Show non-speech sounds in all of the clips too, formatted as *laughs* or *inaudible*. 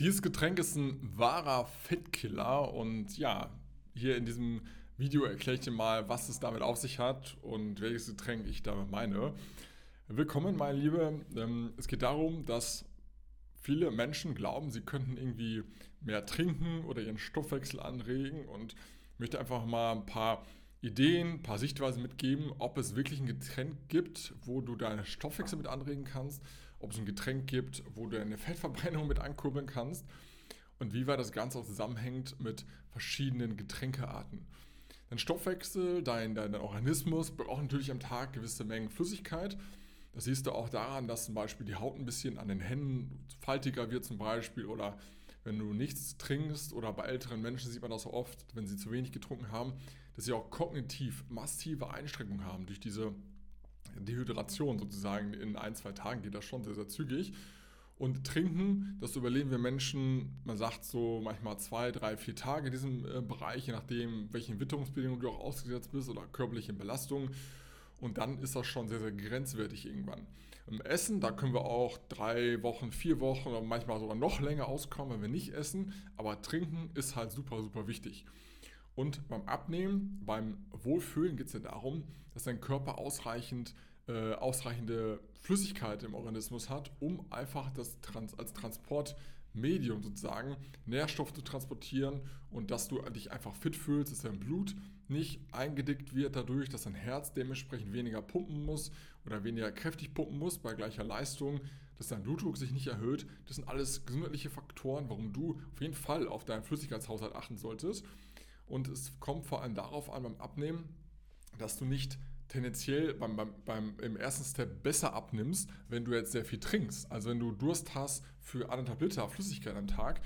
Dieses Getränk ist ein wahrer Fettkiller und ja, hier in diesem Video erkläre ich dir mal, was es damit auf sich hat und welches Getränk ich damit meine. Willkommen, meine Liebe. Ähm, es geht darum, dass viele Menschen glauben, sie könnten irgendwie mehr trinken oder ihren Stoffwechsel anregen und möchte einfach mal ein paar Ideen, ein paar Sichtweisen mitgeben, ob es wirklich ein Getränk gibt, wo du deine Stoffwechsel mit anregen kannst, ob es ein Getränk gibt, wo du deine Fettverbrennung mit ankurbeln kannst und wie weit das Ganze auch zusammenhängt mit verschiedenen Getränkearten. Dein Stoffwechsel, dein, dein Organismus braucht natürlich am Tag gewisse Mengen Flüssigkeit. Das siehst du auch daran, dass zum Beispiel die Haut ein bisschen an den Händen faltiger wird zum Beispiel oder wenn du nichts trinkst oder bei älteren Menschen sieht man das so oft, wenn sie zu wenig getrunken haben, dass sie auch kognitiv massive Einschränkungen haben durch diese Dehydration sozusagen. In ein, zwei Tagen geht das schon sehr, sehr zügig. Und trinken, das überleben wir Menschen, man sagt so manchmal zwei, drei, vier Tage in diesem äh, Bereich, je nachdem, welchen Witterungsbedingungen du auch ausgesetzt bist oder körperlichen Belastungen. Und dann ist das schon sehr, sehr grenzwertig irgendwann. Im Essen, da können wir auch drei Wochen, vier Wochen oder manchmal sogar noch länger auskommen, wenn wir nicht essen. Aber trinken ist halt super, super wichtig. Und beim Abnehmen, beim Wohlfühlen geht es ja darum, dass dein Körper ausreichend, äh, ausreichende Flüssigkeit im Organismus hat, um einfach das Trans als Transportmedium sozusagen Nährstoffe zu transportieren und dass du dich einfach fit fühlst, dass dein Blut nicht eingedickt wird dadurch, dass dein Herz dementsprechend weniger pumpen muss oder weniger kräftig pumpen muss bei gleicher Leistung, dass dein Blutdruck sich nicht erhöht. Das sind alles gesundheitliche Faktoren, warum du auf jeden Fall auf deinen Flüssigkeitshaushalt achten solltest. Und es kommt vor allem darauf an beim Abnehmen, dass du nicht tendenziell beim, beim, beim, im ersten Step besser abnimmst, wenn du jetzt sehr viel trinkst. Also wenn du Durst hast für anderthalb Liter Flüssigkeit am Tag,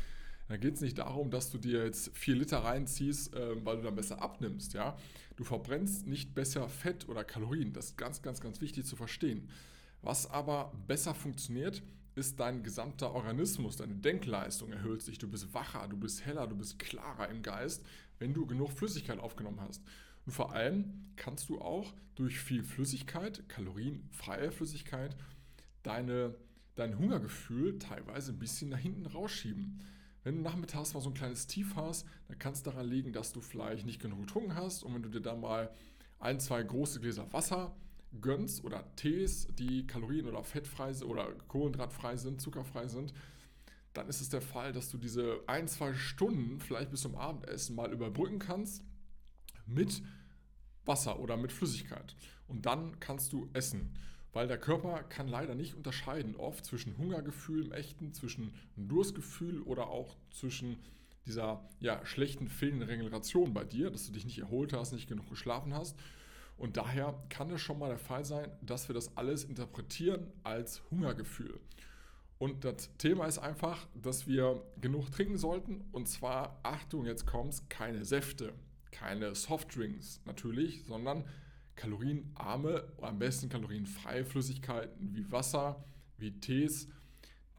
dann geht es nicht darum, dass du dir jetzt vier Liter reinziehst, äh, weil du dann besser abnimmst. Ja? Du verbrennst nicht besser Fett oder Kalorien. Das ist ganz, ganz, ganz wichtig zu verstehen. Was aber besser funktioniert, ist dein gesamter Organismus, deine Denkleistung erhöht sich, du bist wacher, du bist heller, du bist klarer im Geist, wenn du genug Flüssigkeit aufgenommen hast. Und vor allem kannst du auch durch viel Flüssigkeit, kalorienfreie Flüssigkeit, deine, dein Hungergefühl teilweise ein bisschen nach hinten rausschieben. Wenn du nachmittags mal so ein kleines Tief hast, dann kann es daran liegen, dass du vielleicht nicht genug getrunken hast und wenn du dir dann mal ein, zwei große Gläser Wasser gönnst oder Tees, die kalorien- oder fettfrei oder kohlenhydratfrei sind, zuckerfrei sind, dann ist es der Fall, dass du diese ein, zwei Stunden vielleicht bis zum Abendessen mal überbrücken kannst mit Wasser oder mit Flüssigkeit. Und dann kannst du essen. Weil der Körper kann leider nicht unterscheiden oft zwischen Hungergefühl im echten, zwischen Durstgefühl oder auch zwischen dieser ja, schlechten fehlenden Regeneration bei dir, dass du dich nicht erholt hast, nicht genug geschlafen hast und daher kann es schon mal der Fall sein, dass wir das alles interpretieren als Hungergefühl. Und das Thema ist einfach, dass wir genug trinken sollten. Und zwar, Achtung, jetzt kommt's, keine Säfte, keine Softdrinks natürlich, sondern kalorienarme, am besten kalorienfreie Flüssigkeiten wie Wasser, wie Tees,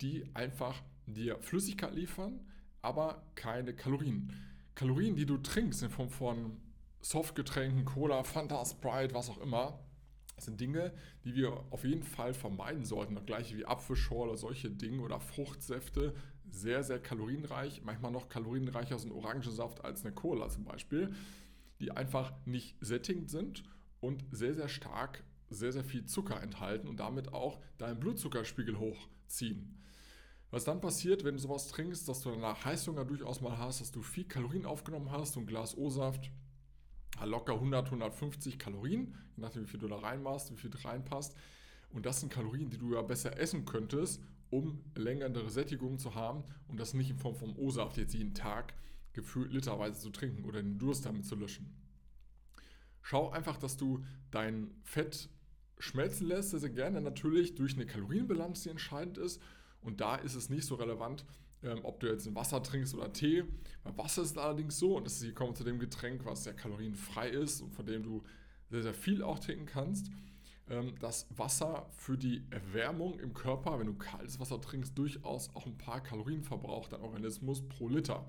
die einfach dir Flüssigkeit liefern, aber keine Kalorien. Kalorien, die du trinkst in Form von Softgetränken, Cola, Fanta, Sprite, was auch immer, sind Dinge, die wir auf jeden Fall vermeiden sollten. Das gleiche wie Apfelschorle solche Dinge oder Fruchtsäfte. Sehr, sehr kalorienreich. Manchmal noch kalorienreicher als ein Orangensaft als eine Cola zum Beispiel. Die einfach nicht sättigend sind und sehr, sehr stark, sehr, sehr viel Zucker enthalten und damit auch deinen Blutzuckerspiegel hochziehen. Was dann passiert, wenn du sowas trinkst, dass du danach Heißhunger durchaus mal hast, dass du viel Kalorien aufgenommen hast, so ein Glas O-Saft locker 100, 150 Kalorien, je nachdem, wie viel du da reinmachst, wie viel reinpasst. Und das sind Kalorien, die du ja besser essen könntest, um längere Sättigung zu haben und das nicht in Form von O-Saft jetzt jeden Tag gefühlt literweise zu trinken oder den Durst damit zu löschen. Schau einfach, dass du dein Fett schmelzen lässt, sehr, sehr gerne natürlich durch eine Kalorienbilanz, die entscheidend ist. Und da ist es nicht so relevant, ähm, ob du jetzt ein Wasser trinkst oder Tee. Bei Wasser ist es allerdings so, und das ist, kommen zu dem Getränk, was sehr kalorienfrei ist und von dem du sehr, sehr viel auch trinken kannst, dass Wasser für die Erwärmung im Körper, wenn du kaltes Wasser trinkst, durchaus auch ein paar Kalorien verbraucht, dein Organismus pro Liter.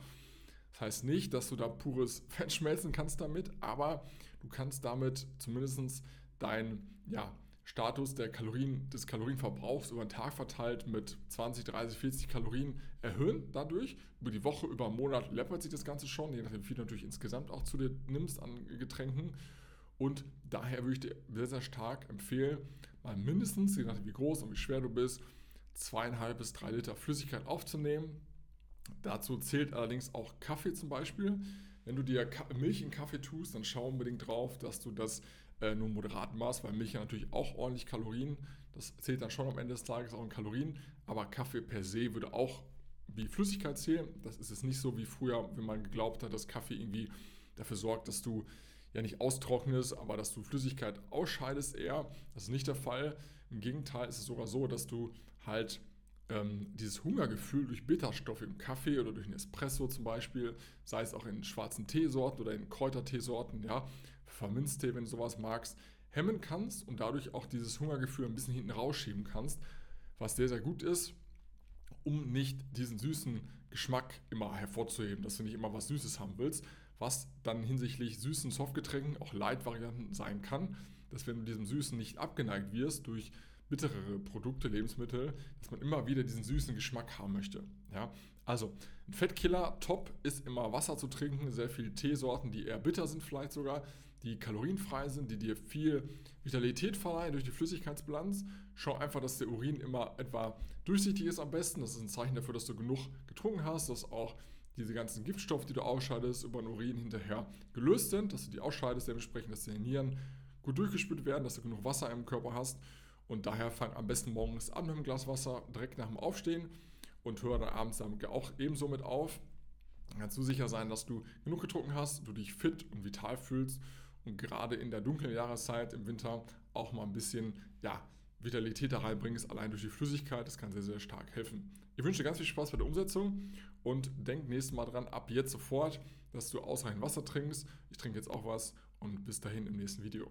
Das heißt nicht, dass du da pures *laughs* Fett schmelzen kannst damit, aber du kannst damit zumindest dein ja, Status der Kalorien, des Kalorienverbrauchs über den Tag verteilt mit 20, 30, 40 Kalorien erhöhen dadurch. Über die Woche, über einen Monat läppert sich das Ganze schon, je nachdem, wie viel du natürlich insgesamt auch zu dir nimmst an Getränken. Und daher würde ich dir sehr, sehr stark empfehlen, mal mindestens, je nachdem wie groß und wie schwer du bist, zweieinhalb bis drei Liter Flüssigkeit aufzunehmen. Dazu zählt allerdings auch Kaffee zum Beispiel. Wenn du dir Milch in Kaffee tust, dann schau unbedingt drauf, dass du das äh, nur moderaten Maß, weil Milch ja natürlich auch ordentlich Kalorien, das zählt dann schon am Ende des Tages auch in Kalorien, aber Kaffee per se würde auch wie Flüssigkeit zählen. Das ist jetzt nicht so wie früher, wenn man geglaubt hat, dass Kaffee irgendwie dafür sorgt, dass du ja nicht austrocknest, aber dass du Flüssigkeit ausscheidest eher. Das ist nicht der Fall. Im Gegenteil ist es sogar so, dass du halt ähm, dieses Hungergefühl durch Bitterstoffe im Kaffee oder durch einen Espresso zum Beispiel, sei es auch in schwarzen Teesorten oder in Kräuterteesorten, ja, Pfefferminztee, wenn du sowas magst, hemmen kannst und dadurch auch dieses Hungergefühl ein bisschen hinten rausschieben kannst, was sehr, sehr gut ist, um nicht diesen süßen Geschmack immer hervorzuheben, dass du nicht immer was Süßes haben willst, was dann hinsichtlich süßen Softgetränken auch Leitvarianten sein kann, dass wenn du diesem Süßen nicht abgeneigt wirst durch bitterere Produkte, Lebensmittel, dass man immer wieder diesen süßen Geschmack haben möchte. Ja? Also, ein Fettkiller, top ist immer Wasser zu trinken, sehr viele Teesorten, die eher bitter sind vielleicht sogar, die kalorienfrei sind, die dir viel Vitalität verleihen durch die Flüssigkeitsbilanz. Schau einfach, dass der Urin immer etwa durchsichtig ist am besten. Das ist ein Zeichen dafür, dass du genug getrunken hast, dass auch diese ganzen Giftstoffe, die du ausscheidest, über den Urin hinterher gelöst sind, dass du die ausscheidest, dementsprechend, dass deine Nieren gut durchgespült werden, dass du genug Wasser im Körper hast und daher fang am besten morgens an mit einem Glas Wasser, direkt nach dem Aufstehen und höre dann abends dann auch ebenso mit auf. Dann kannst du sicher sein, dass du genug getrunken hast, du dich fit und vital fühlst gerade in der dunklen Jahreszeit im Winter auch mal ein bisschen ja, Vitalität da reinbringst, allein durch die Flüssigkeit. Das kann sehr, sehr stark helfen. Ich wünsche dir ganz viel Spaß bei der Umsetzung und denk nächstes Mal dran, ab jetzt sofort, dass du ausreichend Wasser trinkst. Ich trinke jetzt auch was und bis dahin im nächsten Video.